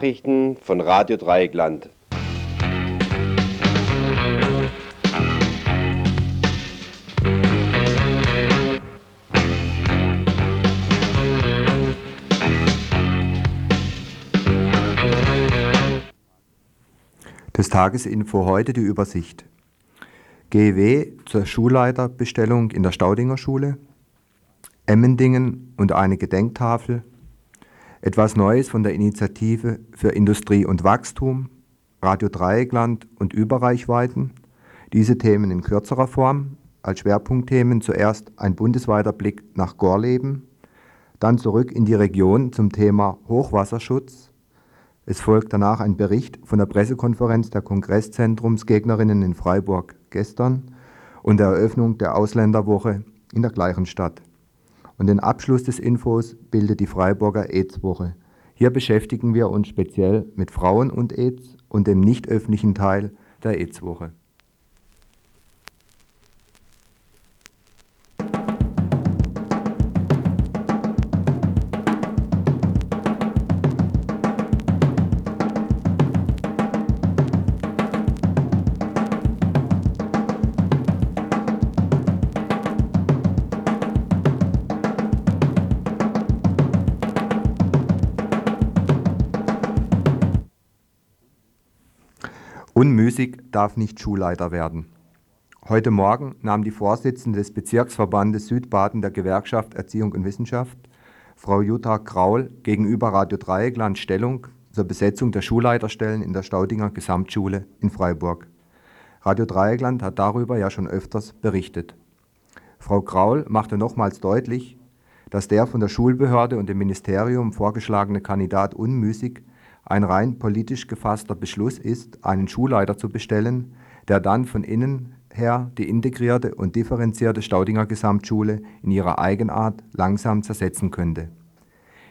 Nachrichten von Radio Dreieckland. Das Tagesinfo heute die Übersicht. GW zur Schulleiterbestellung in der Staudinger Schule, Emmendingen und eine Gedenktafel, etwas Neues von der Initiative für Industrie und Wachstum, Radio Dreieckland und Überreichweiten. Diese Themen in kürzerer Form. Als Schwerpunktthemen zuerst ein bundesweiter Blick nach Gorleben, dann zurück in die Region zum Thema Hochwasserschutz. Es folgt danach ein Bericht von der Pressekonferenz der Kongresszentrumsgegnerinnen in Freiburg gestern und der Eröffnung der Ausländerwoche in der gleichen Stadt. Und den Abschluss des Infos bildet die Freiburger AIDS-Woche. Hier beschäftigen wir uns speziell mit Frauen und AIDS und dem nicht öffentlichen Teil der AIDS-Woche. Darf nicht Schulleiter werden. Heute Morgen nahm die Vorsitzende des Bezirksverbandes Südbaden der Gewerkschaft Erziehung und Wissenschaft, Frau Jutta Kraul, gegenüber Radio Dreieckland Stellung zur Besetzung der Schulleiterstellen in der Staudinger Gesamtschule in Freiburg. Radio Dreieckland hat darüber ja schon öfters berichtet. Frau Kraul machte nochmals deutlich, dass der von der Schulbehörde und dem Ministerium vorgeschlagene Kandidat unmüßig ein rein politisch gefasster Beschluss ist, einen Schulleiter zu bestellen, der dann von innen her die integrierte und differenzierte Staudinger Gesamtschule in ihrer Eigenart langsam zersetzen könnte.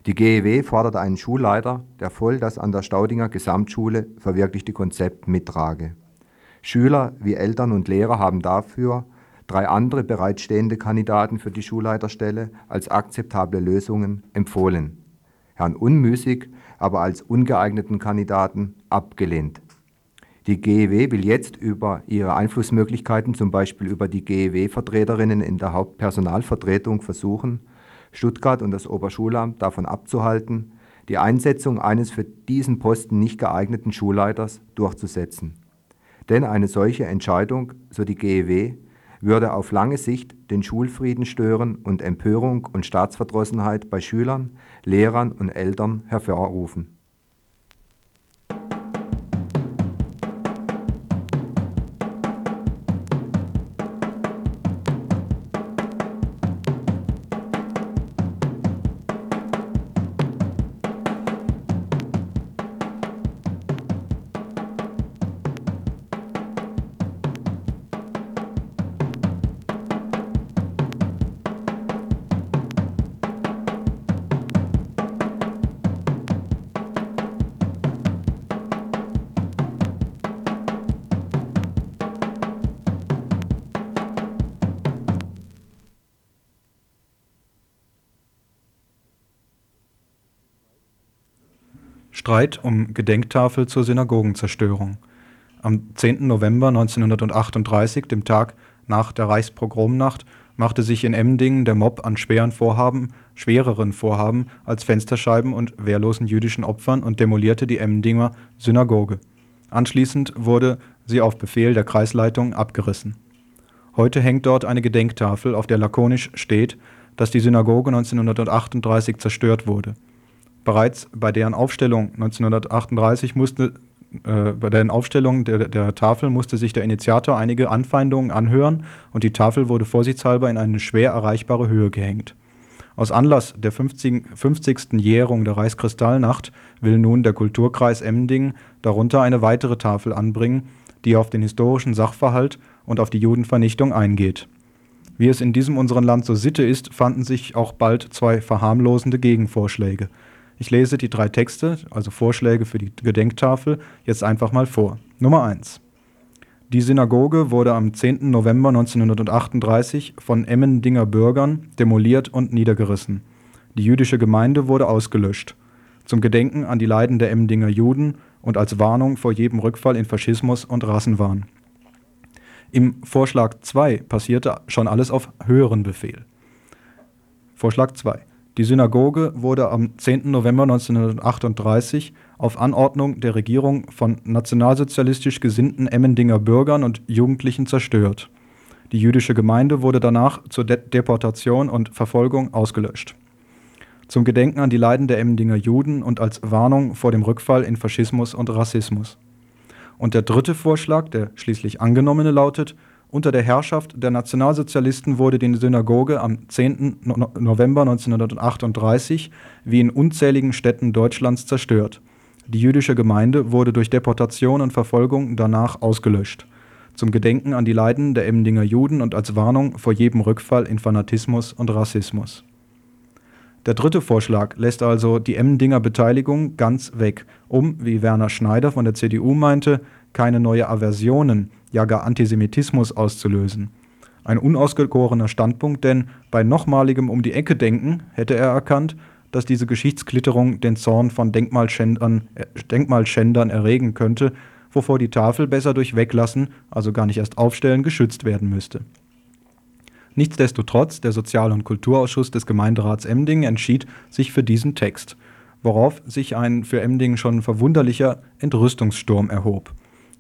Die GEW fordert einen Schulleiter, der voll das an der Staudinger Gesamtschule verwirklichte Konzept mittrage. Schüler wie Eltern und Lehrer haben dafür drei andere bereitstehende Kandidaten für die Schulleiterstelle als akzeptable Lösungen empfohlen. Herrn Unmüßig aber als ungeeigneten Kandidaten abgelehnt. Die GEW will jetzt über ihre Einflussmöglichkeiten, zum Beispiel über die GEW-Vertreterinnen in der Hauptpersonalvertretung, versuchen, Stuttgart und das Oberschulamt davon abzuhalten, die Einsetzung eines für diesen Posten nicht geeigneten Schulleiters durchzusetzen. Denn eine solche Entscheidung, so die GEW, würde auf lange Sicht den Schulfrieden stören und Empörung und Staatsverdrossenheit bei Schülern, Lehrern und Eltern hervorrufen Streit um Gedenktafel zur Synagogenzerstörung. Am 10. November 1938, dem Tag nach der Reichspogromnacht, machte sich in Emdingen der Mob an schweren Vorhaben, schwereren Vorhaben als Fensterscheiben und wehrlosen jüdischen Opfern und demolierte die Emdinger Synagoge. Anschließend wurde sie auf Befehl der Kreisleitung abgerissen. Heute hängt dort eine Gedenktafel, auf der lakonisch steht, dass die Synagoge 1938 zerstört wurde bereits bei deren Aufstellung 1938 musste äh, bei der Aufstellung der, der, Tafel musste sich der Initiator einige Anfeindungen anhören und die Tafel wurde vorsichtshalber in eine schwer erreichbare Höhe gehängt. Aus Anlass der 50. 50. Jährung der Reichskristallnacht will nun der Kulturkreis Emmending darunter eine weitere Tafel anbringen, die auf den historischen Sachverhalt und auf die Judenvernichtung eingeht. Wie es in diesem unseren Land so Sitte ist, fanden sich auch bald zwei verharmlosende Gegenvorschläge. Ich lese die drei Texte, also Vorschläge für die Gedenktafel, jetzt einfach mal vor. Nummer 1. Die Synagoge wurde am 10. November 1938 von Emmendinger Bürgern demoliert und niedergerissen. Die jüdische Gemeinde wurde ausgelöscht. zum Gedenken an die Leiden der Emdinger Juden und als Warnung vor jedem Rückfall in Faschismus und Rassenwahn. Im Vorschlag 2 passierte schon alles auf höheren Befehl. Vorschlag 2. Die Synagoge wurde am 10. November 1938 auf Anordnung der Regierung von nationalsozialistisch gesinnten Emmendinger Bürgern und Jugendlichen zerstört. Die jüdische Gemeinde wurde danach zur De Deportation und Verfolgung ausgelöscht. Zum Gedenken an die Leiden der Emmendinger Juden und als Warnung vor dem Rückfall in Faschismus und Rassismus. Und der dritte Vorschlag, der schließlich angenommene, lautet, unter der Herrschaft der Nationalsozialisten wurde die Synagoge am 10. November 1938 wie in unzähligen Städten Deutschlands zerstört. Die jüdische Gemeinde wurde durch Deportation und Verfolgung danach ausgelöscht. Zum Gedenken an die Leiden der Emdinger Juden und als Warnung vor jedem Rückfall in Fanatismus und Rassismus. Der dritte Vorschlag lässt also die Emdinger Beteiligung ganz weg, um, wie Werner Schneider von der CDU meinte, keine neue Aversionen, ja gar Antisemitismus auszulösen. Ein unausgegorener Standpunkt, denn bei nochmaligem Um die Ecke denken hätte er erkannt, dass diese Geschichtsklitterung den Zorn von Denkmalschändern, äh, Denkmalschändern erregen könnte, wovor die Tafel besser durch Weglassen, also gar nicht erst aufstellen, geschützt werden müsste. Nichtsdestotrotz, der Sozial- und Kulturausschuss des Gemeinderats Emding entschied sich für diesen Text, worauf sich ein für Emding schon verwunderlicher Entrüstungssturm erhob.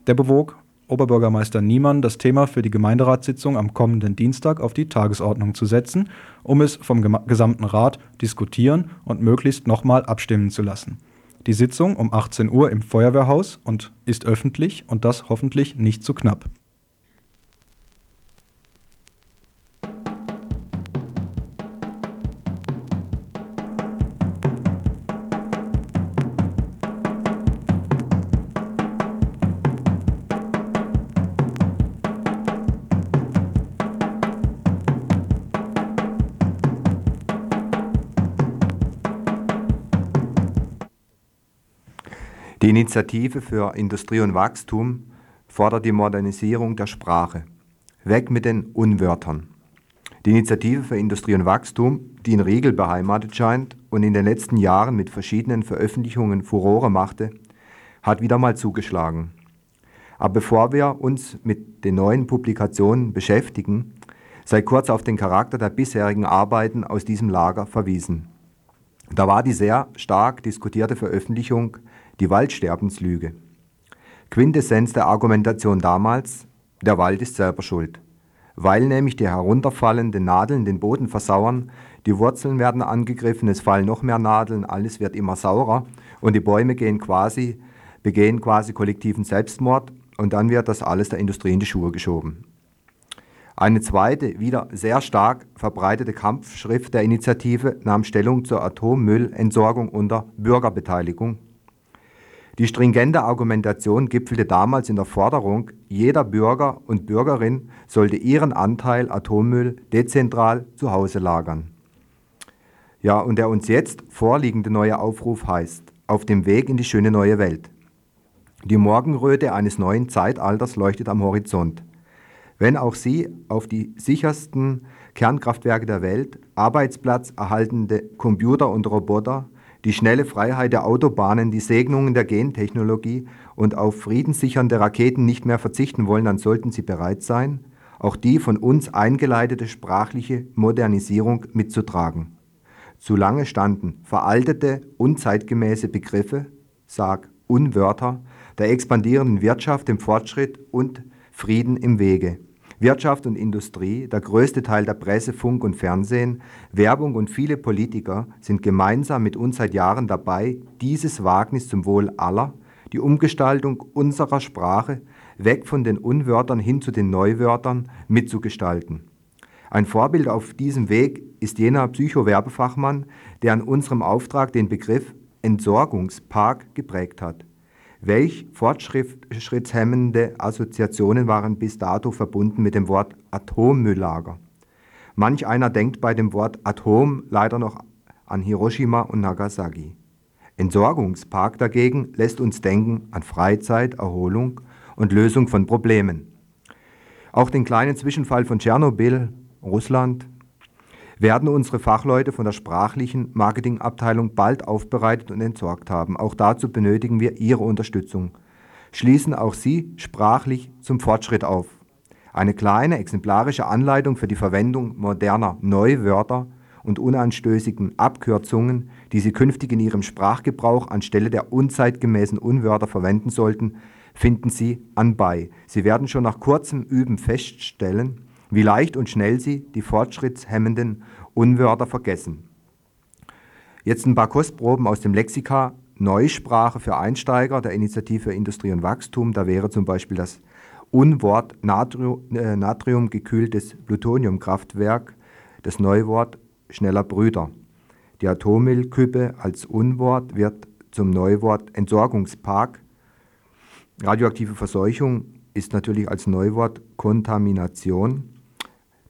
Der bewog Oberbürgermeister Niemann, das Thema für die Gemeinderatssitzung am kommenden Dienstag auf die Tagesordnung zu setzen, um es vom gesamten Rat diskutieren und möglichst nochmal abstimmen zu lassen. Die Sitzung um 18 Uhr im Feuerwehrhaus und ist öffentlich und das hoffentlich nicht zu knapp. Die Initiative für Industrie und Wachstum fordert die Modernisierung der Sprache. Weg mit den Unwörtern. Die Initiative für Industrie und Wachstum, die in Riegel beheimatet scheint und in den letzten Jahren mit verschiedenen Veröffentlichungen Furore machte, hat wieder mal zugeschlagen. Aber bevor wir uns mit den neuen Publikationen beschäftigen, sei kurz auf den Charakter der bisherigen Arbeiten aus diesem Lager verwiesen. Da war die sehr stark diskutierte Veröffentlichung die Waldsterbenslüge. Quintessenz der Argumentation damals, der Wald ist selber schuld. Weil nämlich die herunterfallenden Nadeln den Boden versauern, die Wurzeln werden angegriffen, es fallen noch mehr Nadeln, alles wird immer saurer und die Bäume gehen quasi, begehen quasi kollektiven Selbstmord und dann wird das alles der Industrie in die Schuhe geschoben. Eine zweite, wieder sehr stark verbreitete Kampfschrift der Initiative nahm Stellung zur Atommüllentsorgung unter Bürgerbeteiligung die stringente Argumentation gipfelte damals in der Forderung, jeder Bürger und Bürgerin sollte ihren Anteil Atommüll dezentral zu Hause lagern. Ja, und der uns jetzt vorliegende neue Aufruf heißt, auf dem Weg in die schöne neue Welt. Die Morgenröte eines neuen Zeitalters leuchtet am Horizont. Wenn auch Sie auf die sichersten Kernkraftwerke der Welt, Arbeitsplatz erhaltende Computer und Roboter, die schnelle Freiheit der Autobahnen, die Segnungen der Gentechnologie und auf friedenssichernde Raketen nicht mehr verzichten wollen, dann sollten sie bereit sein, auch die von uns eingeleitete sprachliche Modernisierung mitzutragen. Zu lange standen veraltete, unzeitgemäße Begriffe, sag Unwörter, der expandierenden Wirtschaft, dem Fortschritt und Frieden im Wege. Wirtschaft und Industrie, der größte Teil der Presse, Funk und Fernsehen, Werbung und viele Politiker sind gemeinsam mit uns seit Jahren dabei, dieses Wagnis zum Wohl aller, die Umgestaltung unserer Sprache, weg von den Unwörtern hin zu den Neuwörtern, mitzugestalten. Ein Vorbild auf diesem Weg ist jener Psychowerbefachmann, der an unserem Auftrag den Begriff Entsorgungspark geprägt hat. Welch fortschrittshemmende Assoziationen waren bis dato verbunden mit dem Wort Atommülllager? Manch einer denkt bei dem Wort Atom leider noch an Hiroshima und Nagasaki. Entsorgungspark dagegen lässt uns denken an Freizeit, Erholung und Lösung von Problemen. Auch den kleinen Zwischenfall von Tschernobyl, Russland, werden unsere Fachleute von der sprachlichen Marketingabteilung bald aufbereitet und entsorgt haben. Auch dazu benötigen wir Ihre Unterstützung. Schließen auch Sie sprachlich zum Fortschritt auf. Eine kleine exemplarische Anleitung für die Verwendung moderner Neuwörter und unanstößigen Abkürzungen, die Sie künftig in Ihrem Sprachgebrauch anstelle der unzeitgemäßen Unwörter verwenden sollten, finden Sie anbei. Sie werden schon nach kurzem Üben feststellen, wie leicht und schnell Sie die fortschrittshemmenden Unwörter vergessen. Jetzt ein paar Kostproben aus dem Lexika Neusprache für Einsteiger der Initiative für Industrie und Wachstum. Da wäre zum Beispiel das Unwort Natrium, äh, natriumgekühltes Plutoniumkraftwerk, das Neuwort schneller Brüder. Die Atommüllküppe als Unwort wird zum Neuwort Entsorgungspark. Radioaktive Verseuchung ist natürlich als Neuwort Kontamination.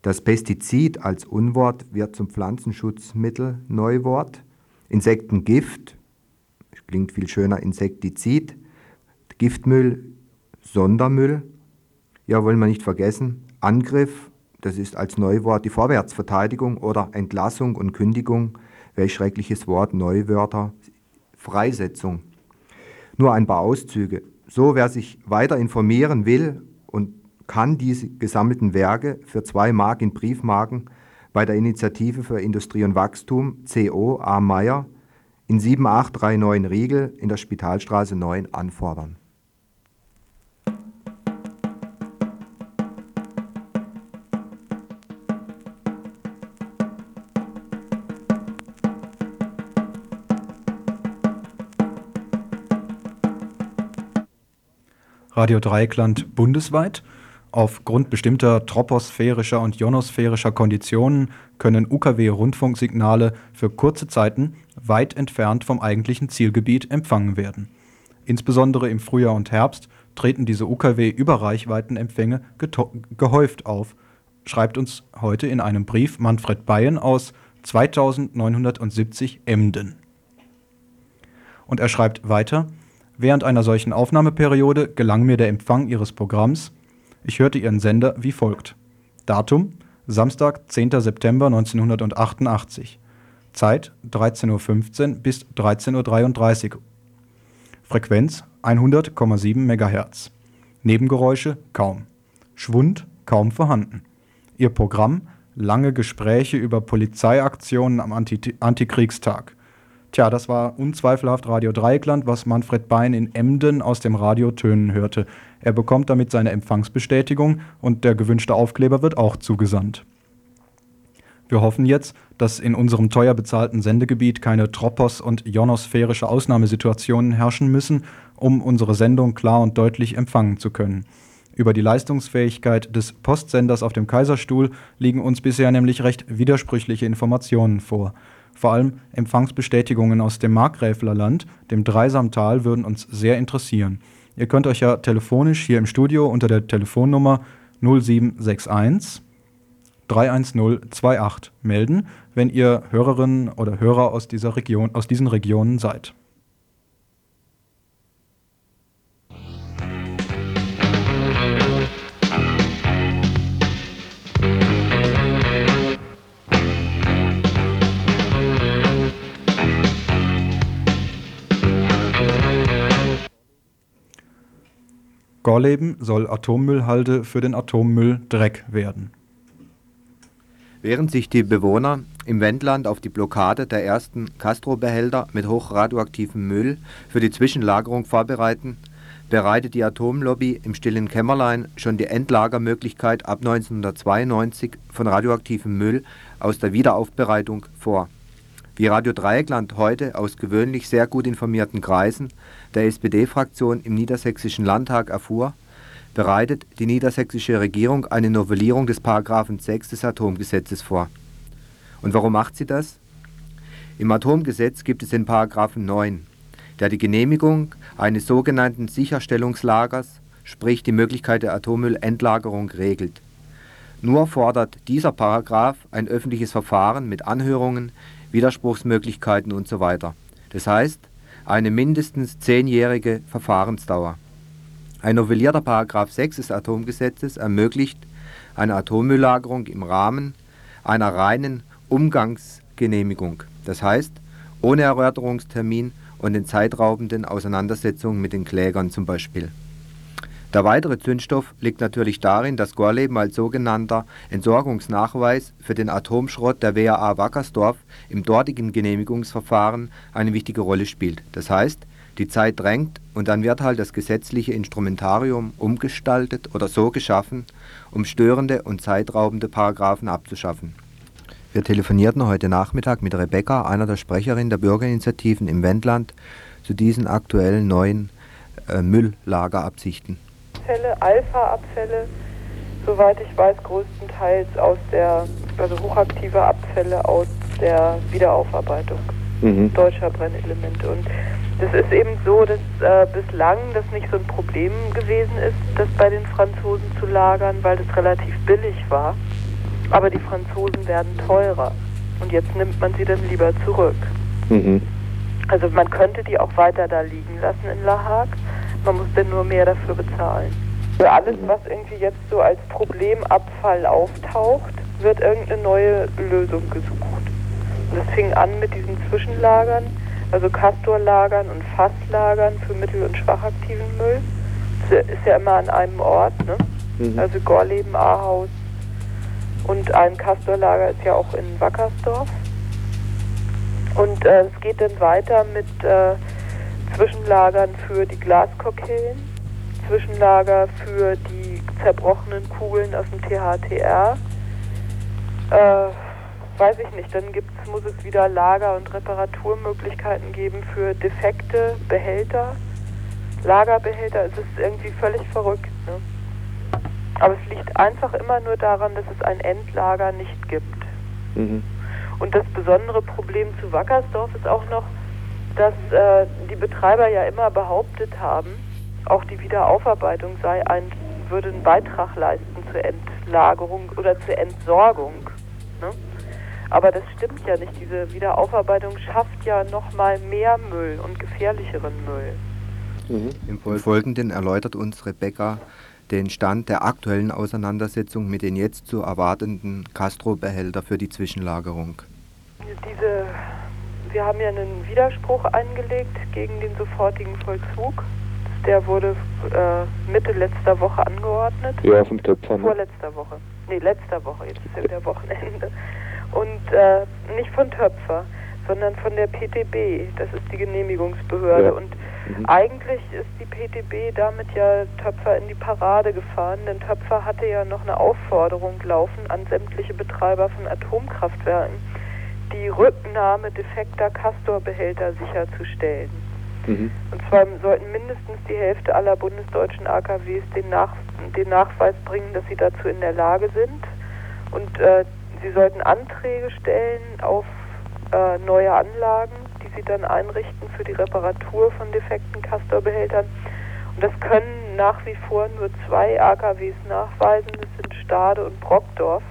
Das Pestizid als Unwort wird zum Pflanzenschutzmittel Neuwort. Insektengift klingt viel schöner Insektizid. Giftmüll Sondermüll. Ja, wollen wir nicht vergessen. Angriff, das ist als Neuwort die Vorwärtsverteidigung oder Entlassung und Kündigung. Welch schreckliches Wort, Neuwörter. Freisetzung. Nur ein paar Auszüge. So, wer sich weiter informieren will und kann diese gesammelten Werke für zwei Mark in Briefmarken bei der Initiative für Industrie und Wachstum CO A. Meyer in 7839 Riegel in der Spitalstraße 9 anfordern. Radio Dreieckland bundesweit. Aufgrund bestimmter troposphärischer und ionosphärischer Konditionen können UKW-Rundfunksignale für kurze Zeiten weit entfernt vom eigentlichen Zielgebiet empfangen werden. Insbesondere im Frühjahr und Herbst treten diese UKW-Überreichweitenempfänge gehäuft auf, schreibt uns heute in einem Brief Manfred Bayen aus 2970 Emden. Und er schreibt weiter, Während einer solchen Aufnahmeperiode gelang mir der Empfang ihres Programms. Ich hörte ihren Sender wie folgt: Datum: Samstag, 10. September 1988. Zeit: 13.15 Uhr bis 13.33 Uhr. Frequenz: 100,7 MHz. Nebengeräusche: kaum. Schwund: kaum vorhanden. Ihr Programm: lange Gespräche über Polizeiaktionen am Anti Antikriegstag. Tja, das war unzweifelhaft Radio Dreieckland, was Manfred Bein in Emden aus dem Radio tönen hörte. Er bekommt damit seine Empfangsbestätigung und der gewünschte Aufkleber wird auch zugesandt. Wir hoffen jetzt, dass in unserem teuer bezahlten Sendegebiet keine tropos- und ionosphärische Ausnahmesituationen herrschen müssen, um unsere Sendung klar und deutlich empfangen zu können. Über die Leistungsfähigkeit des Postsenders auf dem Kaiserstuhl liegen uns bisher nämlich recht widersprüchliche Informationen vor. Vor allem Empfangsbestätigungen aus dem Markgräflerland, dem Dreisamtal, würden uns sehr interessieren. Ihr könnt euch ja telefonisch hier im Studio unter der Telefonnummer 0761 31028 melden, wenn ihr Hörerinnen oder Hörer aus, dieser Region, aus diesen Regionen seid. Gorleben soll Atommüllhalde für den Atommüll Dreck werden. Während sich die Bewohner im Wendland auf die Blockade der ersten Castro-Behälter mit hochradioaktivem Müll für die Zwischenlagerung vorbereiten, bereitet die Atomlobby im stillen Kämmerlein schon die Endlagermöglichkeit ab 1992 von radioaktivem Müll aus der Wiederaufbereitung vor wie Radio Dreieckland heute aus gewöhnlich sehr gut informierten Kreisen der SPD-Fraktion im Niedersächsischen Landtag erfuhr, bereitet die niedersächsische Regierung eine Novellierung des § 6 des Atomgesetzes vor. Und warum macht sie das? Im Atomgesetz gibt es den § 9, der die Genehmigung eines sogenannten Sicherstellungslagers, sprich die Möglichkeit der Atommüllendlagerung, regelt. Nur fordert dieser Paragraph ein öffentliches Verfahren mit Anhörungen Widerspruchsmöglichkeiten usw. Das heißt, eine mindestens zehnjährige Verfahrensdauer. Ein novellierter § 6 des Atomgesetzes ermöglicht eine Atommülllagerung im Rahmen einer reinen Umgangsgenehmigung, das heißt ohne Erörterungstermin und in zeitraubenden Auseinandersetzungen mit den Klägern zum Beispiel. Der weitere Zündstoff liegt natürlich darin, dass Gorleben als sogenannter Entsorgungsnachweis für den Atomschrott der WAA Wackersdorf im dortigen Genehmigungsverfahren eine wichtige Rolle spielt. Das heißt, die Zeit drängt und dann wird halt das gesetzliche Instrumentarium umgestaltet oder so geschaffen, um störende und zeitraubende Paragraphen abzuschaffen. Wir telefonierten heute Nachmittag mit Rebecca, einer der Sprecherinnen der Bürgerinitiativen im Wendland, zu diesen aktuellen neuen äh, Mülllagerabsichten. Abfälle, Alpha-Abfälle, soweit ich weiß, größtenteils aus der, also hochaktive Abfälle aus der Wiederaufarbeitung mhm. deutscher Brennelemente. Und das ist eben so, dass äh, bislang das nicht so ein Problem gewesen ist, das bei den Franzosen zu lagern, weil das relativ billig war. Aber die Franzosen werden teurer. Und jetzt nimmt man sie dann lieber zurück. Mhm. Also man könnte die auch weiter da liegen lassen in La Hague man muss dann nur mehr dafür bezahlen. Für alles, was irgendwie jetzt so als Problemabfall auftaucht, wird irgendeine neue Lösung gesucht. Und das fing an mit diesen Zwischenlagern, also Castorlagern und Fasslagern für mittel- und schwachaktiven Müll. Das ist ja immer an einem Ort, ne? Mhm. Also Gorleben, Ahaus und ein Castorlager ist ja auch in Wackersdorf. Und äh, es geht dann weiter mit äh, Zwischenlagern für die Glaskokillen, Zwischenlager für die zerbrochenen Kugeln aus dem THTR. Äh, weiß ich nicht, dann gibt's, muss es wieder Lager- und Reparaturmöglichkeiten geben für defekte Behälter. Lagerbehälter, es ist irgendwie völlig verrückt. Ne? Aber es liegt einfach immer nur daran, dass es ein Endlager nicht gibt. Mhm. Und das besondere Problem zu Wackersdorf ist auch noch, dass äh, die Betreiber ja immer behauptet haben, auch die Wiederaufarbeitung sei ein, würde einen Beitrag leisten zur Entlagerung oder zur Entsorgung. Ne? Aber das stimmt ja nicht. Diese Wiederaufarbeitung schafft ja nochmal mehr Müll und gefährlicheren Müll. Mhm. Im Folgenden erläutert uns Rebecca den Stand der aktuellen Auseinandersetzung mit den jetzt zu erwartenden Castro-Behälter für die Zwischenlagerung. Diese wir haben ja einen Widerspruch eingelegt gegen den sofortigen Vollzug. Der wurde äh, Mitte letzter Woche angeordnet. Ja, vom Töpfer. Ne? Vorletzter Woche. Nee, letzter Woche, jetzt ist ja wieder Wochenende. Und äh, nicht von Töpfer, sondern von der PTB. Das ist die Genehmigungsbehörde. Ja. Und mhm. eigentlich ist die PTB damit ja Töpfer in die Parade gefahren, denn Töpfer hatte ja noch eine Aufforderung laufen an sämtliche Betreiber von Atomkraftwerken die Rücknahme defekter Castor-Behälter sicherzustellen. Mhm. Und zwar sollten mindestens die Hälfte aller bundesdeutschen AKWs den, Nach den Nachweis bringen, dass sie dazu in der Lage sind. Und äh, sie sollten Anträge stellen auf äh, neue Anlagen, die sie dann einrichten für die Reparatur von defekten Castor-Behältern. Und das können nach wie vor nur zwei AKWs nachweisen, das sind Stade und Brockdorf.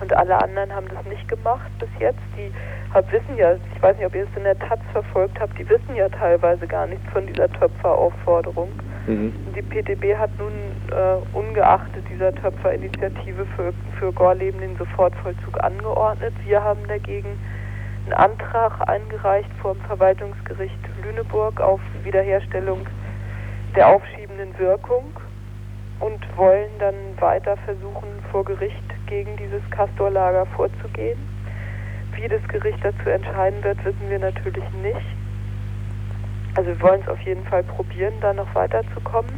Und alle anderen haben das nicht gemacht bis jetzt. Die hab, wissen ja, ich weiß nicht, ob ihr es in der Taz verfolgt habt, die wissen ja teilweise gar nichts von dieser Töpferaufforderung. Mhm. Die PTB hat nun äh, ungeachtet dieser Töpferinitiative für, für Gorleben den Sofortvollzug angeordnet. Wir haben dagegen einen Antrag eingereicht vor dem Verwaltungsgericht Lüneburg auf Wiederherstellung der aufschiebenden Wirkung und wollen dann weiter versuchen, vor Gericht gegen dieses Castorlager vorzugehen. Wie das Gericht dazu entscheiden wird, wissen wir natürlich nicht. Also wir wollen es auf jeden Fall probieren, da noch weiterzukommen.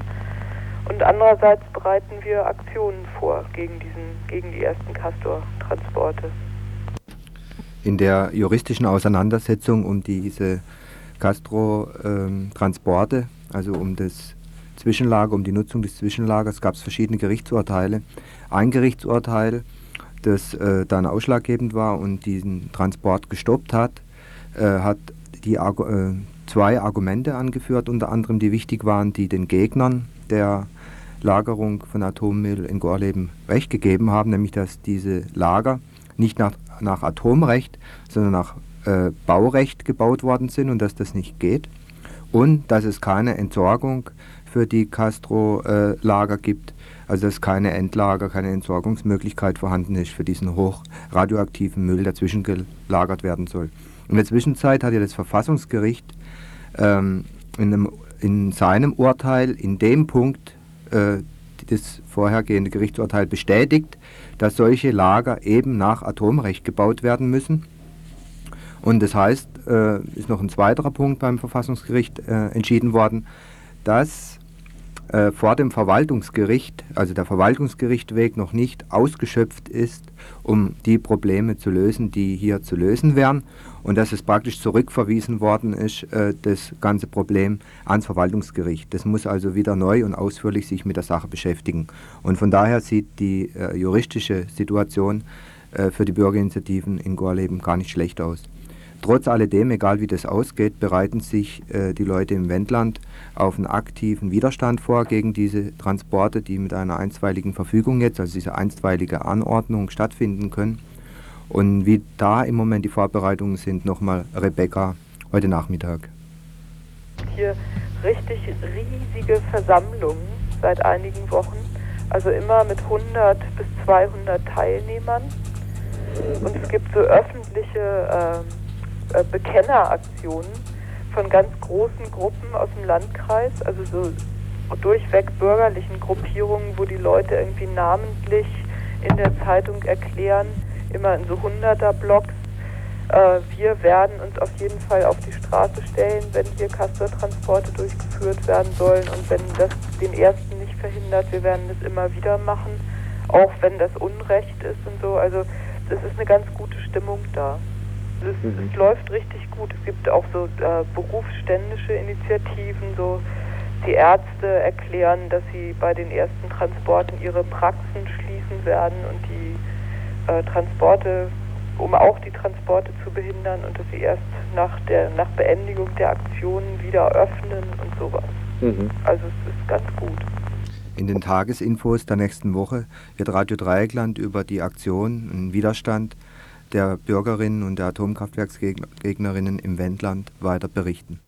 Und andererseits bereiten wir Aktionen vor gegen, diesen, gegen die ersten Castor-Transporte. In der juristischen Auseinandersetzung um diese Castro-Transporte, ähm, also um das Zwischenlager, um die Nutzung des Zwischenlagers gab es verschiedene Gerichtsurteile. Ein Gerichtsurteil, das äh, dann ausschlaggebend war und diesen Transport gestoppt hat, äh, hat die Argu äh, zwei Argumente angeführt, unter anderem die wichtig waren, die den Gegnern der Lagerung von Atommüll in Gorleben recht gegeben haben, nämlich dass diese Lager nicht nach, nach Atomrecht, sondern nach äh, Baurecht gebaut worden sind und dass das nicht geht und dass es keine Entsorgung für die Castro-Lager gibt, also dass keine Endlager, keine Entsorgungsmöglichkeit vorhanden ist für diesen hochradioaktiven Müll, der zwischengelagert werden soll. In der Zwischenzeit hat ja das Verfassungsgericht ähm, in, einem, in, seinem Urteil in dem Punkt äh, das vorhergehende Gerichtsurteil bestätigt, dass solche Lager eben nach Atomrecht gebaut werden müssen. Und das heißt, äh, ist noch ein zweiterer Punkt beim Verfassungsgericht äh, entschieden worden, dass äh, vor dem Verwaltungsgericht, also der Verwaltungsgerichtweg noch nicht ausgeschöpft ist, um die Probleme zu lösen, die hier zu lösen wären und dass es praktisch zurückverwiesen worden ist, äh, das ganze Problem ans Verwaltungsgericht. Das muss also wieder neu und ausführlich sich mit der Sache beschäftigen. Und von daher sieht die äh, juristische Situation äh, für die Bürgerinitiativen in Gorleben gar nicht schlecht aus. Trotz alledem, egal wie das ausgeht, bereiten sich äh, die Leute im Wendland auf einen aktiven Widerstand vor gegen diese Transporte, die mit einer einstweiligen Verfügung jetzt, also diese einstweilige Anordnung stattfinden können. Und wie da im Moment die Vorbereitungen sind, nochmal Rebecca heute Nachmittag. Hier richtig riesige Versammlungen seit einigen Wochen, also immer mit 100 bis 200 Teilnehmern. Und es gibt so öffentliche äh, äh, Bekenneraktionen von ganz großen Gruppen aus dem Landkreis, also so durchweg bürgerlichen Gruppierungen, wo die Leute irgendwie namentlich in der Zeitung erklären, immer in so 100er-Blocks. Äh, wir werden uns auf jeden Fall auf die Straße stellen, wenn hier Castortransporte durchgeführt werden sollen und wenn das den ersten nicht verhindert, wir werden das immer wieder machen, auch wenn das Unrecht ist und so. Also es ist eine ganz gute Stimmung da. Es, mhm. es läuft richtig gut. Es gibt auch so äh, berufsständische Initiativen, so die Ärzte erklären, dass sie bei den ersten Transporten ihre Praxen schließen werden und die äh, Transporte, um auch die Transporte zu behindern und dass sie erst nach der nach Beendigung der Aktionen wieder öffnen und sowas. Mhm. Also es ist ganz gut. In den Tagesinfos der nächsten Woche wird Radio Dreieckland über die Aktion und Widerstand der Bürgerinnen und der Atomkraftwerksgegnerinnen im Wendland weiter berichten.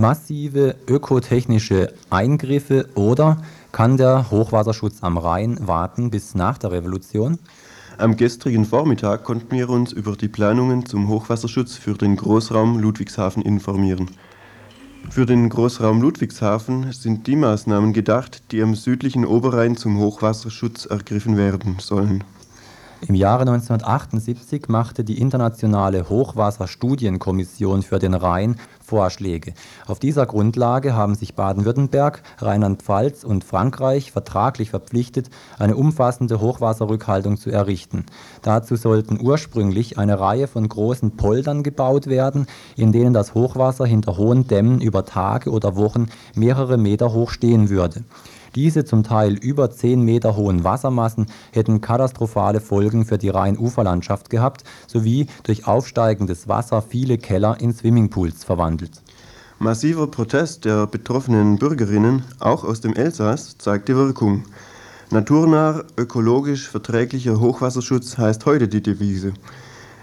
massive ökotechnische Eingriffe oder kann der Hochwasserschutz am Rhein warten bis nach der Revolution? Am gestrigen Vormittag konnten wir uns über die Planungen zum Hochwasserschutz für den Großraum Ludwigshafen informieren. Für den Großraum Ludwigshafen sind die Maßnahmen gedacht, die am südlichen Oberrhein zum Hochwasserschutz ergriffen werden sollen. Im Jahre 1978 machte die Internationale Hochwasserstudienkommission für den Rhein Vorschläge. Auf dieser Grundlage haben sich Baden-Württemberg, Rheinland-Pfalz und Frankreich vertraglich verpflichtet, eine umfassende Hochwasserrückhaltung zu errichten. Dazu sollten ursprünglich eine Reihe von großen Poldern gebaut werden, in denen das Hochwasser hinter hohen Dämmen über Tage oder Wochen mehrere Meter hoch stehen würde. Diese zum Teil über 10 Meter hohen Wassermassen hätten katastrophale Folgen für die Rheinuferlandschaft gehabt, sowie durch aufsteigendes Wasser viele Keller in Swimmingpools verwandelt. Massiver Protest der betroffenen Bürgerinnen, auch aus dem Elsass, zeigte Wirkung. Naturnah, ökologisch verträglicher Hochwasserschutz heißt heute die Devise.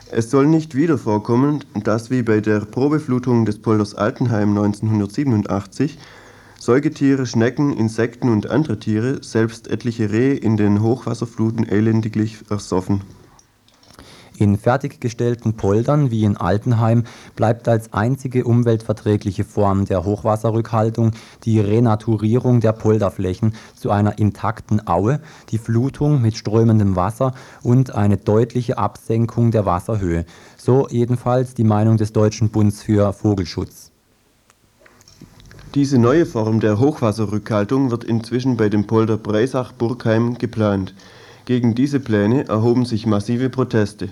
Es soll nicht wieder vorkommen, dass wie bei der Probeflutung des Polders Altenheim 1987 Säugetiere, Schnecken, Insekten und andere Tiere, selbst etliche Rehe in den Hochwasserfluten elendiglich ersoffen. In fertiggestellten Poldern wie in Altenheim bleibt als einzige umweltverträgliche Form der Hochwasserrückhaltung die Renaturierung der Polderflächen zu einer intakten Aue, die Flutung mit strömendem Wasser und eine deutliche Absenkung der Wasserhöhe. So jedenfalls die Meinung des Deutschen Bundes für Vogelschutz. Diese neue Form der Hochwasserrückhaltung wird inzwischen bei dem Polder Breisach-Burgheim geplant. Gegen diese Pläne erhoben sich massive Proteste.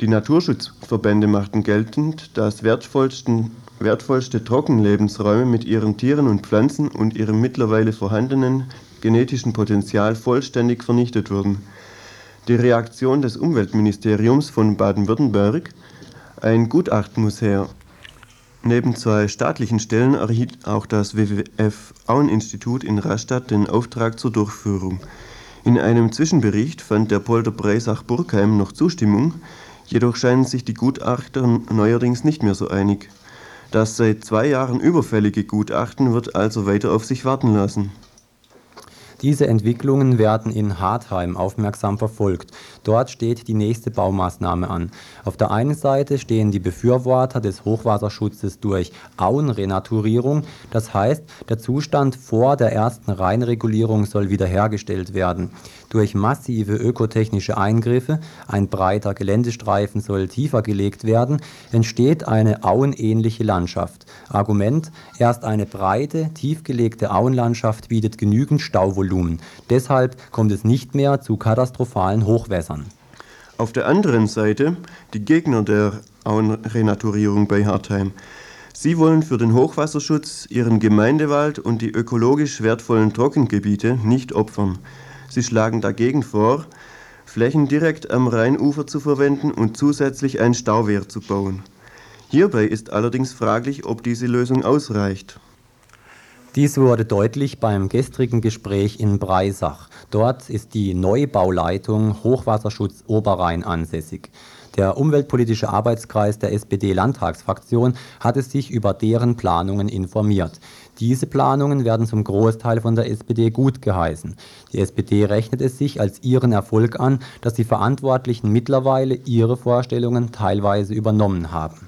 Die Naturschutzverbände machten geltend, dass wertvollste Trockenlebensräume mit ihren Tieren und Pflanzen und ihrem mittlerweile vorhandenen genetischen Potenzial vollständig vernichtet würden. Die Reaktion des Umweltministeriums von Baden-Württemberg: Ein Gutachten muss her Neben zwei staatlichen Stellen erhielt auch das WWF Aueninstitut in Rastatt den Auftrag zur Durchführung. In einem Zwischenbericht fand der Polder Breisach-Burkheim noch Zustimmung, jedoch scheinen sich die Gutachter neuerdings nicht mehr so einig. Das seit zwei Jahren überfällige Gutachten wird also weiter auf sich warten lassen. Diese Entwicklungen werden in Hartheim aufmerksam verfolgt. Dort steht die nächste Baumaßnahme an. Auf der einen Seite stehen die Befürworter des Hochwasserschutzes durch Auenrenaturierung, das heißt, der Zustand vor der ersten Rheinregulierung soll wiederhergestellt werden. Durch massive ökotechnische Eingriffe, ein breiter Geländestreifen soll tiefer gelegt werden, entsteht eine auenähnliche Landschaft. Argument: Erst eine breite, tiefgelegte Auenlandschaft bietet genügend Stauvolumen. Deshalb kommt es nicht mehr zu katastrophalen Hochwässern. Auf der anderen Seite die Gegner der Auenrenaturierung bei Hartheim. Sie wollen für den Hochwasserschutz ihren Gemeindewald und die ökologisch wertvollen Trockengebiete nicht opfern. Sie schlagen dagegen vor, Flächen direkt am Rheinufer zu verwenden und zusätzlich ein Stauwehr zu bauen. Hierbei ist allerdings fraglich, ob diese Lösung ausreicht. Dies wurde deutlich beim gestrigen Gespräch in Breisach. Dort ist die Neubauleitung Hochwasserschutz Oberrhein ansässig. Der umweltpolitische Arbeitskreis der SPD-Landtagsfraktion hatte sich über deren Planungen informiert. Diese Planungen werden zum Großteil von der SPD gut geheißen. Die SPD rechnet es sich als ihren Erfolg an, dass die Verantwortlichen mittlerweile ihre Vorstellungen teilweise übernommen haben.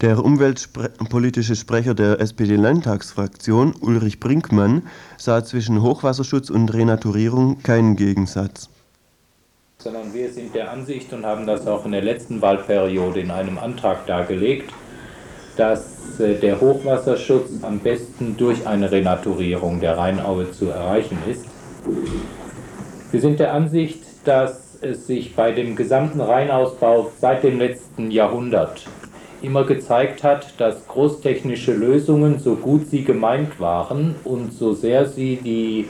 Der umweltpolitische Sprecher der SPD-Landtagsfraktion, Ulrich Brinkmann, sah zwischen Hochwasserschutz und Renaturierung keinen Gegensatz. Sondern wir sind der Ansicht und haben das auch in der letzten Wahlperiode in einem Antrag dargelegt, dass äh, der Hochwasserschutz am besten durch eine Renaturierung der Rheinaue zu erreichen ist. Wir sind der Ansicht, dass es sich bei dem gesamten Rheinausbau seit dem letzten Jahrhundert immer gezeigt hat, dass großtechnische Lösungen, so gut sie gemeint waren und so sehr sie die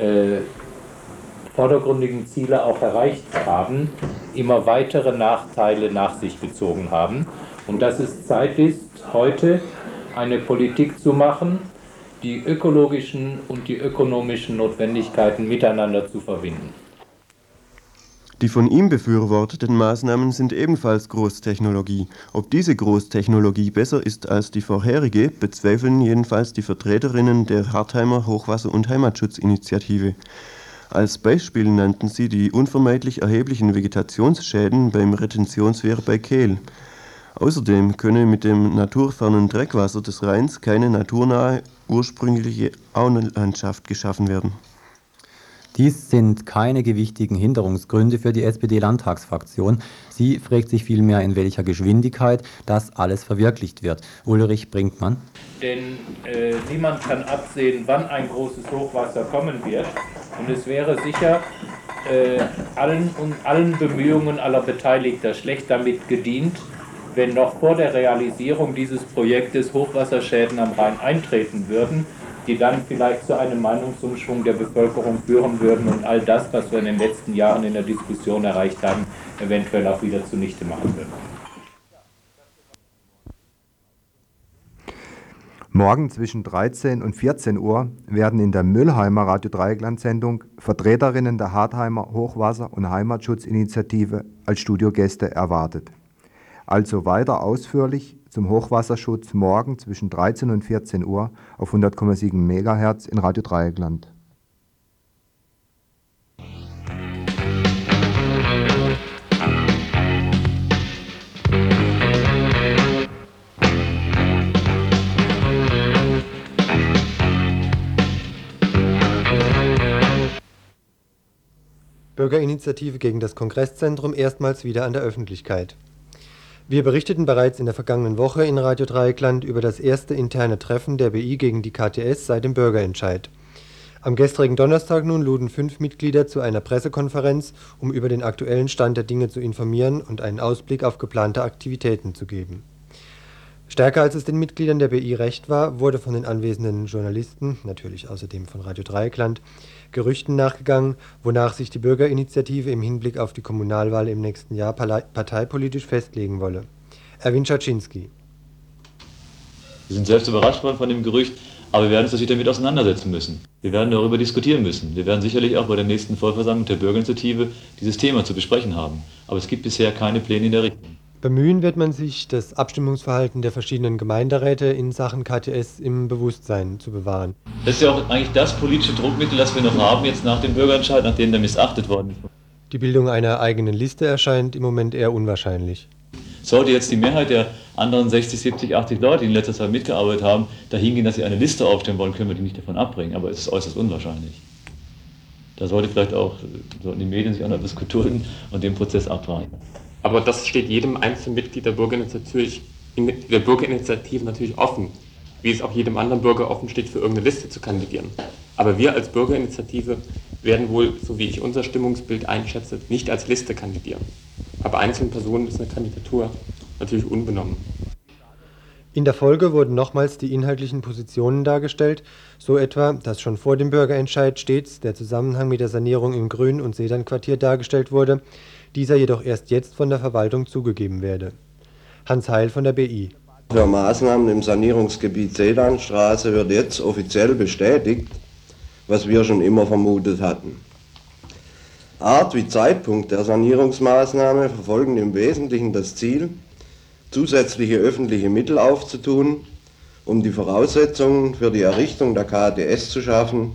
äh, vordergründigen Ziele auch erreicht haben, immer weitere Nachteile nach sich gezogen haben und dass es Zeit ist, heute eine Politik zu machen, die ökologischen und die ökonomischen Notwendigkeiten miteinander zu verbinden. Die von ihm befürworteten Maßnahmen sind ebenfalls Großtechnologie. Ob diese Großtechnologie besser ist als die vorherige, bezweifeln jedenfalls die Vertreterinnen der Hartheimer Hochwasser- und Heimatschutzinitiative. Als Beispiel nannten sie die unvermeidlich erheblichen Vegetationsschäden beim Retentionswehr bei Kehl. Außerdem könne mit dem naturfernen Dreckwasser des Rheins keine naturnahe ursprüngliche Auenlandschaft geschaffen werden. Dies sind keine gewichtigen Hinderungsgründe für die SPD-Landtagsfraktion. Sie fragt sich vielmehr, in welcher Geschwindigkeit das alles verwirklicht wird. Ulrich Brinkmann. Denn äh, niemand kann absehen, wann ein großes Hochwasser kommen wird. Und es wäre sicher äh, allen und allen Bemühungen aller Beteiligter schlecht damit gedient, wenn noch vor der Realisierung dieses Projektes Hochwasserschäden am Rhein eintreten würden, die dann vielleicht zu einem Meinungsumschwung der Bevölkerung führen würden und all das, was wir in den letzten Jahren in der Diskussion erreicht haben, eventuell auch wieder zunichte machen würden. Morgen zwischen 13 und 14 Uhr werden in der Müllheimer Radio Dreieckland-Sendung Vertreterinnen der Hartheimer Hochwasser- und Heimatschutzinitiative als Studiogäste erwartet also weiter ausführlich zum Hochwasserschutz morgen zwischen 13 und 14 Uhr auf 100,7 MHz in Radio Dreieckland. Bürgerinitiative gegen das Kongresszentrum erstmals wieder an der Öffentlichkeit. Wir berichteten bereits in der vergangenen Woche in Radio Dreieckland über das erste interne Treffen der BI gegen die KTS seit dem Bürgerentscheid. Am gestrigen Donnerstag nun luden fünf Mitglieder zu einer Pressekonferenz, um über den aktuellen Stand der Dinge zu informieren und einen Ausblick auf geplante Aktivitäten zu geben. Stärker als es den Mitgliedern der BI recht war, wurde von den anwesenden Journalisten, natürlich außerdem von Radio Dreieckland, Gerüchten nachgegangen, wonach sich die Bürgerinitiative im Hinblick auf die Kommunalwahl im nächsten Jahr parteipolitisch festlegen wolle. Erwin Schaczynski Wir sind selbst überrascht worden von dem Gerücht, aber wir werden uns natürlich damit auseinandersetzen müssen. Wir werden darüber diskutieren müssen. Wir werden sicherlich auch bei der nächsten Vollversammlung der Bürgerinitiative dieses Thema zu besprechen haben. Aber es gibt bisher keine Pläne in der Richtung. Bemühen wird man sich, das Abstimmungsverhalten der verschiedenen Gemeinderäte in Sachen KTS im Bewusstsein zu bewahren. Das ist ja auch eigentlich das politische Druckmittel, das wir noch haben jetzt nach dem Bürgerentscheid, nachdem der missachtet worden ist. Die Bildung einer eigenen Liste erscheint im Moment eher unwahrscheinlich. Sollte jetzt die Mehrheit der anderen 60, 70, 80 Leute, die in letzter Zeit mitgearbeitet haben, dahin gehen, dass sie eine Liste aufstellen wollen, können wir die nicht davon abbringen, aber es ist äußerst unwahrscheinlich. Da sollte vielleicht auch, sollten die Medien sich auch noch etwas gedulden und den Prozess abwarten. Aber das steht jedem einzelnen Mitglied der Bürgerinitiative, der Bürgerinitiative natürlich offen, wie es auch jedem anderen Bürger offen steht, für irgendeine Liste zu kandidieren. Aber wir als Bürgerinitiative werden wohl, so wie ich unser Stimmungsbild einschätze, nicht als Liste kandidieren. Aber einzelnen Personen ist eine Kandidatur natürlich unbenommen. In der Folge wurden nochmals die inhaltlichen Positionen dargestellt, so etwa, dass schon vor dem Bürgerentscheid stets der Zusammenhang mit der Sanierung im Grün- und Sedan-Quartier dargestellt wurde, dieser jedoch erst jetzt von der Verwaltung zugegeben werde. Hans Heil von der BI. Für Maßnahmen im Sanierungsgebiet Sedanstraße wird jetzt offiziell bestätigt, was wir schon immer vermutet hatten. Art wie Zeitpunkt der Sanierungsmaßnahme verfolgen im Wesentlichen das Ziel, zusätzliche öffentliche Mittel aufzutun, um die Voraussetzungen für die Errichtung der KDS zu schaffen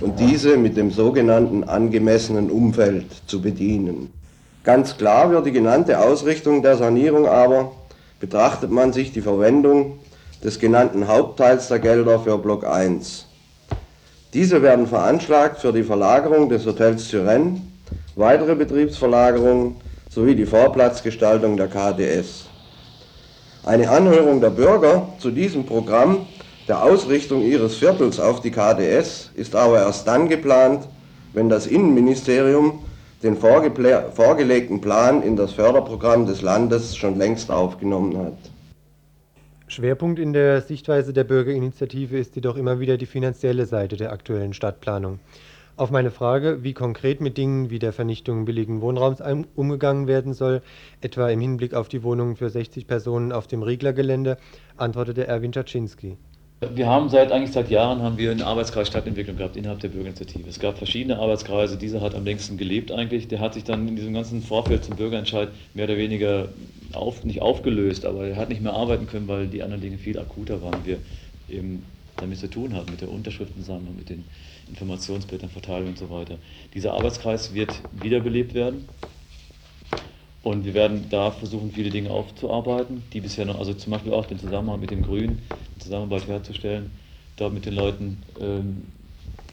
und diese mit dem sogenannten angemessenen Umfeld zu bedienen. Ganz klar wird die genannte Ausrichtung der Sanierung aber, betrachtet man sich die Verwendung des genannten Hauptteils der Gelder für Block 1. Diese werden veranschlagt für die Verlagerung des Hotels Syren, weitere Betriebsverlagerungen sowie die Vorplatzgestaltung der KDS. Eine Anhörung der Bürger zu diesem Programm der Ausrichtung ihres Viertels auf die KDS ist aber erst dann geplant, wenn das Innenministerium den vorgelegten Plan in das Förderprogramm des Landes schon längst aufgenommen hat. Schwerpunkt in der Sichtweise der Bürgerinitiative ist jedoch immer wieder die finanzielle Seite der aktuellen Stadtplanung. Auf meine Frage, wie konkret mit Dingen wie der Vernichtung billigen Wohnraums umgegangen werden soll, etwa im Hinblick auf die Wohnungen für 60 Personen auf dem Riegler-Gelände, antwortete Erwin Czaczynski. Wir haben seit eigentlich seit Jahren haben wir einen Arbeitskreis Stadtentwicklung gehabt innerhalb der Bürgerinitiative. Es gab verschiedene Arbeitskreise, dieser hat am längsten gelebt eigentlich. Der hat sich dann in diesem ganzen Vorfeld zum Bürgerentscheid mehr oder weniger auf, nicht aufgelöst, aber er hat nicht mehr arbeiten können, weil die anderen Dinge viel akuter waren. Wir eben damit zu tun haben, mit der Unterschriftensammlung, mit den Informationsbildern, Verteilung und so weiter. Dieser Arbeitskreis wird wiederbelebt werden. Und wir werden da versuchen, viele Dinge aufzuarbeiten, die bisher noch, also zum Beispiel auch den Zusammenhang mit dem Grün, Zusammenarbeit herzustellen, dort mit den Leuten ähm,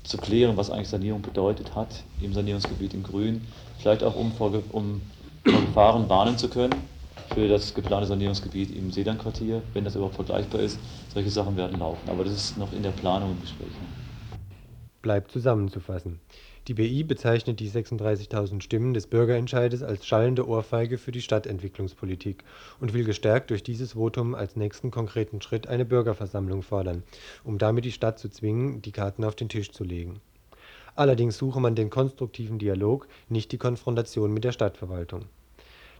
zu klären, was eigentlich Sanierung bedeutet hat im Sanierungsgebiet im Grün, vielleicht auch um vor, um vor Gefahren warnen zu können für das geplante Sanierungsgebiet im Sedan-Quartier, wenn das überhaupt vergleichbar ist. Solche Sachen werden laufen, aber das ist noch in der Planung und Besprechung. Bleibt zusammenzufassen. Die BI bezeichnet die 36.000 Stimmen des Bürgerentscheides als schallende Ohrfeige für die Stadtentwicklungspolitik und will gestärkt durch dieses Votum als nächsten konkreten Schritt eine Bürgerversammlung fordern, um damit die Stadt zu zwingen, die Karten auf den Tisch zu legen. Allerdings suche man den konstruktiven Dialog, nicht die Konfrontation mit der Stadtverwaltung.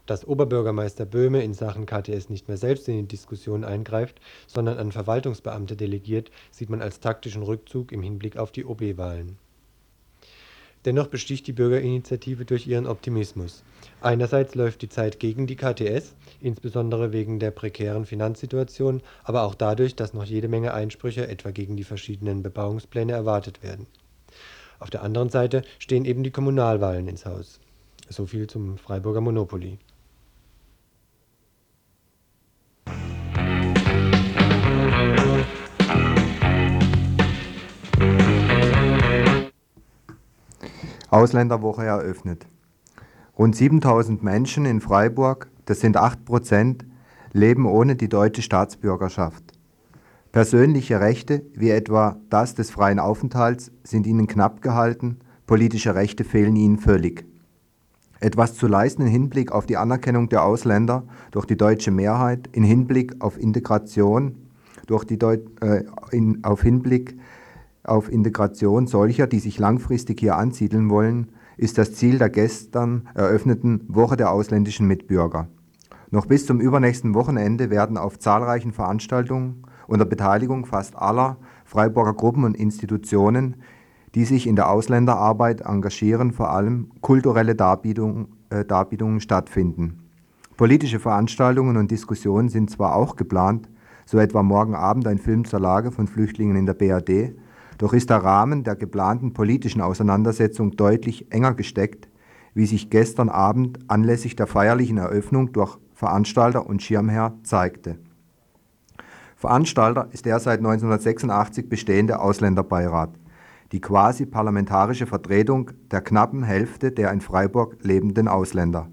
Dass Oberbürgermeister Böhme in Sachen KTS nicht mehr selbst in die Diskussion eingreift, sondern an Verwaltungsbeamte delegiert, sieht man als taktischen Rückzug im Hinblick auf die OB-Wahlen. Dennoch besticht die Bürgerinitiative durch ihren Optimismus. Einerseits läuft die Zeit gegen die KTS, insbesondere wegen der prekären Finanzsituation, aber auch dadurch, dass noch jede Menge Einsprüche etwa gegen die verschiedenen Bebauungspläne erwartet werden. Auf der anderen Seite stehen eben die Kommunalwahlen ins Haus. So viel zum Freiburger Monopoly. Ausländerwoche eröffnet. Rund 7000 Menschen in Freiburg, das sind 8 Prozent, leben ohne die deutsche Staatsbürgerschaft. Persönliche Rechte, wie etwa das des freien Aufenthalts, sind ihnen knapp gehalten, politische Rechte fehlen ihnen völlig. Etwas zu leisten im Hinblick auf die Anerkennung der Ausländer durch die deutsche Mehrheit, im Hinblick auf Integration, durch die Deut äh, in, auf Hinblick auf Integration solcher, die sich langfristig hier ansiedeln wollen, ist das Ziel der gestern eröffneten Woche der ausländischen Mitbürger. Noch bis zum übernächsten Wochenende werden auf zahlreichen Veranstaltungen unter Beteiligung fast aller Freiburger Gruppen und Institutionen, die sich in der Ausländerarbeit engagieren, vor allem kulturelle Darbietungen, äh, Darbietungen stattfinden. Politische Veranstaltungen und Diskussionen sind zwar auch geplant, so etwa morgen Abend ein Film zur Lage von Flüchtlingen in der BRD, doch ist der Rahmen der geplanten politischen Auseinandersetzung deutlich enger gesteckt, wie sich gestern Abend anlässlich der feierlichen Eröffnung durch Veranstalter und Schirmherr zeigte. Veranstalter ist der seit 1986 bestehende Ausländerbeirat, die quasi parlamentarische Vertretung der knappen Hälfte der in Freiburg lebenden Ausländer.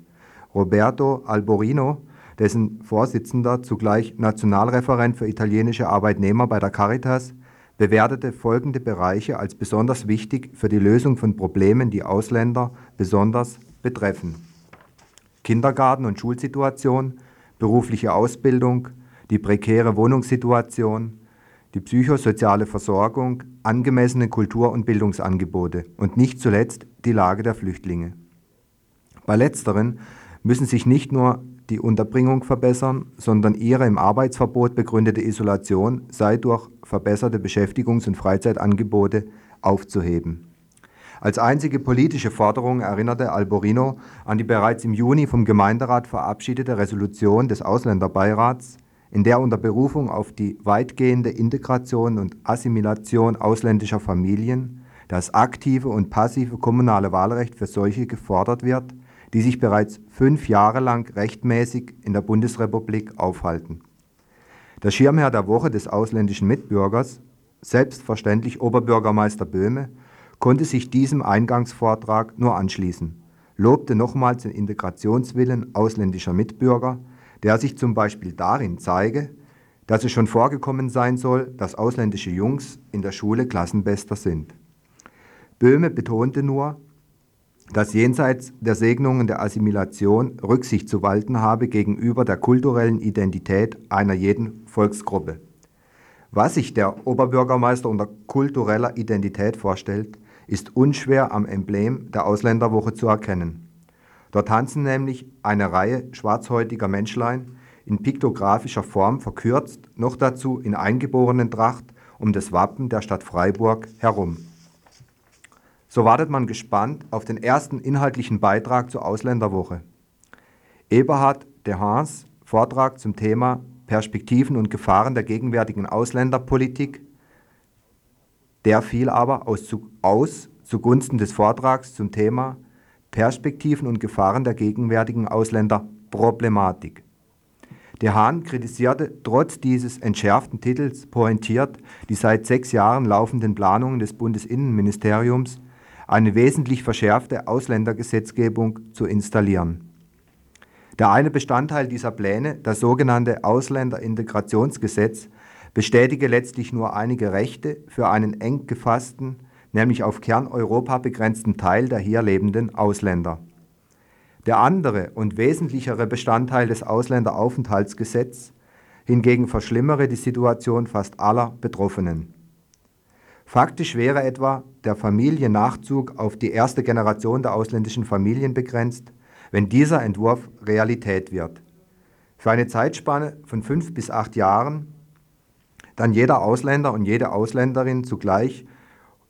Roberto Alborino, dessen Vorsitzender zugleich Nationalreferent für italienische Arbeitnehmer bei der Caritas, bewertete folgende Bereiche als besonders wichtig für die Lösung von Problemen, die Ausländer besonders betreffen. Kindergarten- und Schulsituation, berufliche Ausbildung, die prekäre Wohnungssituation, die psychosoziale Versorgung, angemessene Kultur- und Bildungsangebote und nicht zuletzt die Lage der Flüchtlinge. Bei letzteren müssen sich nicht nur die Unterbringung verbessern, sondern ihre im Arbeitsverbot begründete Isolation sei durch verbesserte Beschäftigungs- und Freizeitangebote aufzuheben. Als einzige politische Forderung erinnerte Alborino an die bereits im Juni vom Gemeinderat verabschiedete Resolution des Ausländerbeirats, in der unter Berufung auf die weitgehende Integration und Assimilation ausländischer Familien das aktive und passive kommunale Wahlrecht für solche gefordert wird, die sich bereits fünf Jahre lang rechtmäßig in der Bundesrepublik aufhalten. Der Schirmherr der Woche des ausländischen Mitbürgers, selbstverständlich Oberbürgermeister Böhme, konnte sich diesem Eingangsvortrag nur anschließen, lobte nochmals den Integrationswillen ausländischer Mitbürger, der sich zum Beispiel darin zeige, dass es schon vorgekommen sein soll, dass ausländische Jungs in der Schule Klassenbester sind. Böhme betonte nur, dass jenseits der Segnungen der Assimilation Rücksicht zu walten habe gegenüber der kulturellen Identität einer jeden Volksgruppe. Was sich der Oberbürgermeister unter kultureller Identität vorstellt, ist unschwer am Emblem der Ausländerwoche zu erkennen. Dort tanzen nämlich eine Reihe schwarzhäutiger Menschlein in piktografischer Form verkürzt, noch dazu in eingeborenen Tracht um das Wappen der Stadt Freiburg herum. So wartet man gespannt auf den ersten inhaltlichen Beitrag zur Ausländerwoche. Eberhard de Haas Vortrag zum Thema Perspektiven und Gefahren der gegenwärtigen Ausländerpolitik. Der fiel aber aus, aus zugunsten des Vortrags zum Thema Perspektiven und Gefahren der gegenwärtigen Ausländerproblematik. Der Hahn kritisierte trotz dieses entschärften Titels pointiert die seit sechs Jahren laufenden Planungen des Bundesinnenministeriums eine wesentlich verschärfte Ausländergesetzgebung zu installieren. Der eine Bestandteil dieser Pläne, das sogenannte Ausländerintegrationsgesetz, bestätige letztlich nur einige Rechte für einen eng gefassten, nämlich auf Kerneuropa begrenzten Teil der hier lebenden Ausländer. Der andere und wesentlichere Bestandteil des Ausländeraufenthaltsgesetzes hingegen verschlimmere die Situation fast aller Betroffenen. Faktisch wäre etwa der Familiennachzug auf die erste Generation der ausländischen Familien begrenzt, wenn dieser Entwurf Realität wird. Für eine Zeitspanne von fünf bis acht Jahren dann jeder Ausländer und jede Ausländerin zugleich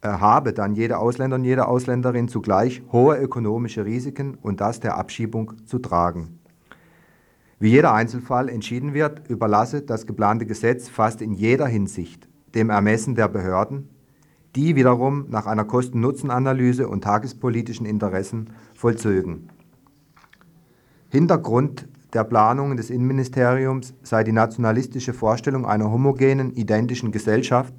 äh, habe dann jeder Ausländer und jede Ausländerin zugleich hohe ökonomische Risiken und das der Abschiebung zu tragen. Wie jeder Einzelfall entschieden wird, überlasse das geplante Gesetz fast in jeder Hinsicht dem Ermessen der Behörden die wiederum nach einer Kosten-Nutzen-Analyse und tagespolitischen Interessen vollzögen. Hintergrund der Planungen des Innenministeriums sei die nationalistische Vorstellung einer homogenen, identischen Gesellschaft,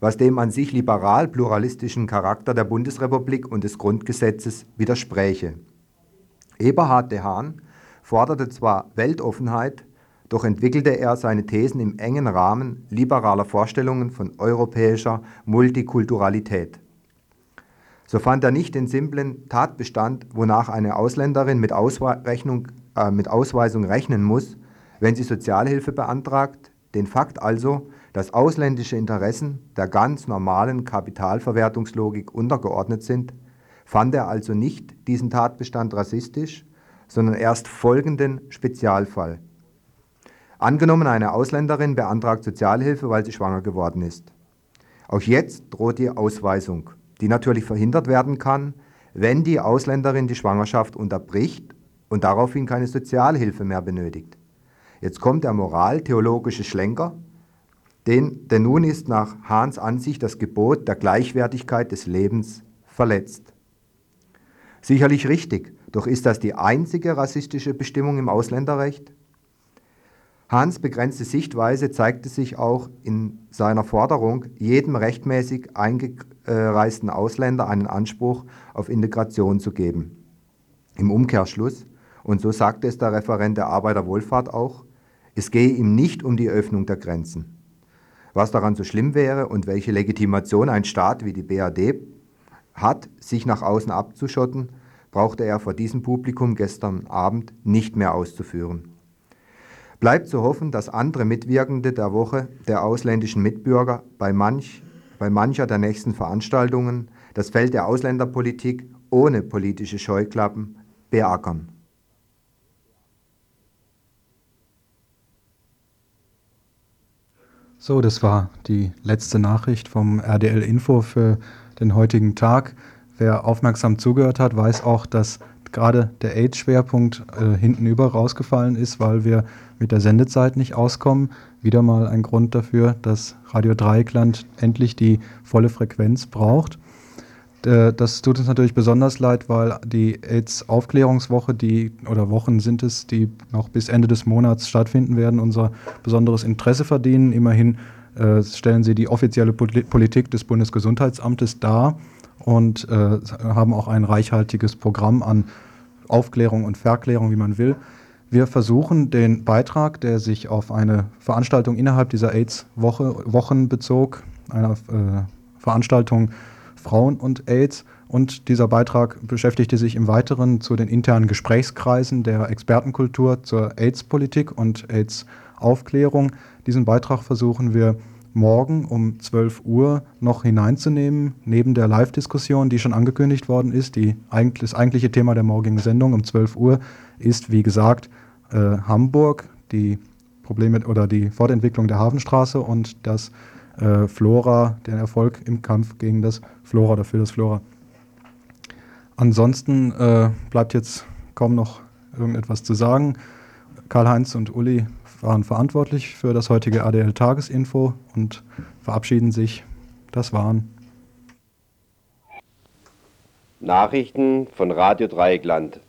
was dem an sich liberal-pluralistischen Charakter der Bundesrepublik und des Grundgesetzes widerspräche. Eberhard de Hahn forderte zwar Weltoffenheit, doch entwickelte er seine Thesen im engen Rahmen liberaler Vorstellungen von europäischer Multikulturalität. So fand er nicht den simplen Tatbestand, wonach eine Ausländerin mit, äh, mit Ausweisung rechnen muss, wenn sie Sozialhilfe beantragt, den Fakt also, dass ausländische Interessen der ganz normalen Kapitalverwertungslogik untergeordnet sind, fand er also nicht diesen Tatbestand rassistisch, sondern erst folgenden Spezialfall. Angenommen, eine Ausländerin beantragt Sozialhilfe, weil sie schwanger geworden ist. Auch jetzt droht die Ausweisung, die natürlich verhindert werden kann, wenn die Ausländerin die Schwangerschaft unterbricht und daraufhin keine Sozialhilfe mehr benötigt. Jetzt kommt der moral-theologische Schlenker, denn, denn nun ist nach Hahns Ansicht das Gebot der Gleichwertigkeit des Lebens verletzt. Sicherlich richtig, doch ist das die einzige rassistische Bestimmung im Ausländerrecht? Hans begrenzte Sichtweise zeigte sich auch in seiner Forderung, jedem rechtmäßig eingereisten Ausländer einen Anspruch auf Integration zu geben. Im Umkehrschluss, und so sagte es der Referent der Arbeiterwohlfahrt auch, es gehe ihm nicht um die Öffnung der Grenzen. Was daran so schlimm wäre und welche Legitimation ein Staat wie die BRD hat, sich nach außen abzuschotten, brauchte er vor diesem Publikum gestern Abend nicht mehr auszuführen. Bleibt zu hoffen, dass andere Mitwirkende der Woche der ausländischen Mitbürger bei, manch, bei mancher der nächsten Veranstaltungen das Feld der Ausländerpolitik ohne politische Scheuklappen beackern. So, das war die letzte Nachricht vom RDL Info für den heutigen Tag. Wer aufmerksam zugehört hat, weiß auch, dass gerade der AIDS-Schwerpunkt äh, hintenüber rausgefallen ist, weil wir mit der Sendezeit nicht auskommen. Wieder mal ein Grund dafür, dass Radio Dreieckland endlich die volle Frequenz braucht. Äh, das tut uns natürlich besonders leid, weil die AIDS-Aufklärungswoche, die oder Wochen sind es, die noch bis Ende des Monats stattfinden werden, unser besonderes Interesse verdienen. Immerhin äh, stellen sie die offizielle Politik des Bundesgesundheitsamtes dar und äh, haben auch ein reichhaltiges Programm an Aufklärung und Verklärung, wie man will. Wir versuchen den Beitrag, der sich auf eine Veranstaltung innerhalb dieser AIDS-Wochen bezog, einer äh, Veranstaltung Frauen und AIDS, und dieser Beitrag beschäftigte sich im Weiteren zu den internen Gesprächskreisen der Expertenkultur zur AIDS-Politik und AIDS-Aufklärung. Diesen Beitrag versuchen wir morgen um 12 Uhr noch hineinzunehmen, neben der Live-Diskussion, die schon angekündigt worden ist. Die, das eigentliche Thema der morgigen Sendung um 12 Uhr ist, wie gesagt, äh, Hamburg, die Probleme oder die Fortentwicklung der Hafenstraße und das äh, Flora, der Erfolg im Kampf gegen das Flora oder für das Flora. Ansonsten äh, bleibt jetzt kaum noch irgendetwas zu sagen. Karl-Heinz und Uli waren verantwortlich für das heutige ADL Tagesinfo und verabschieden sich. Das waren Nachrichten von Radio Dreieckland.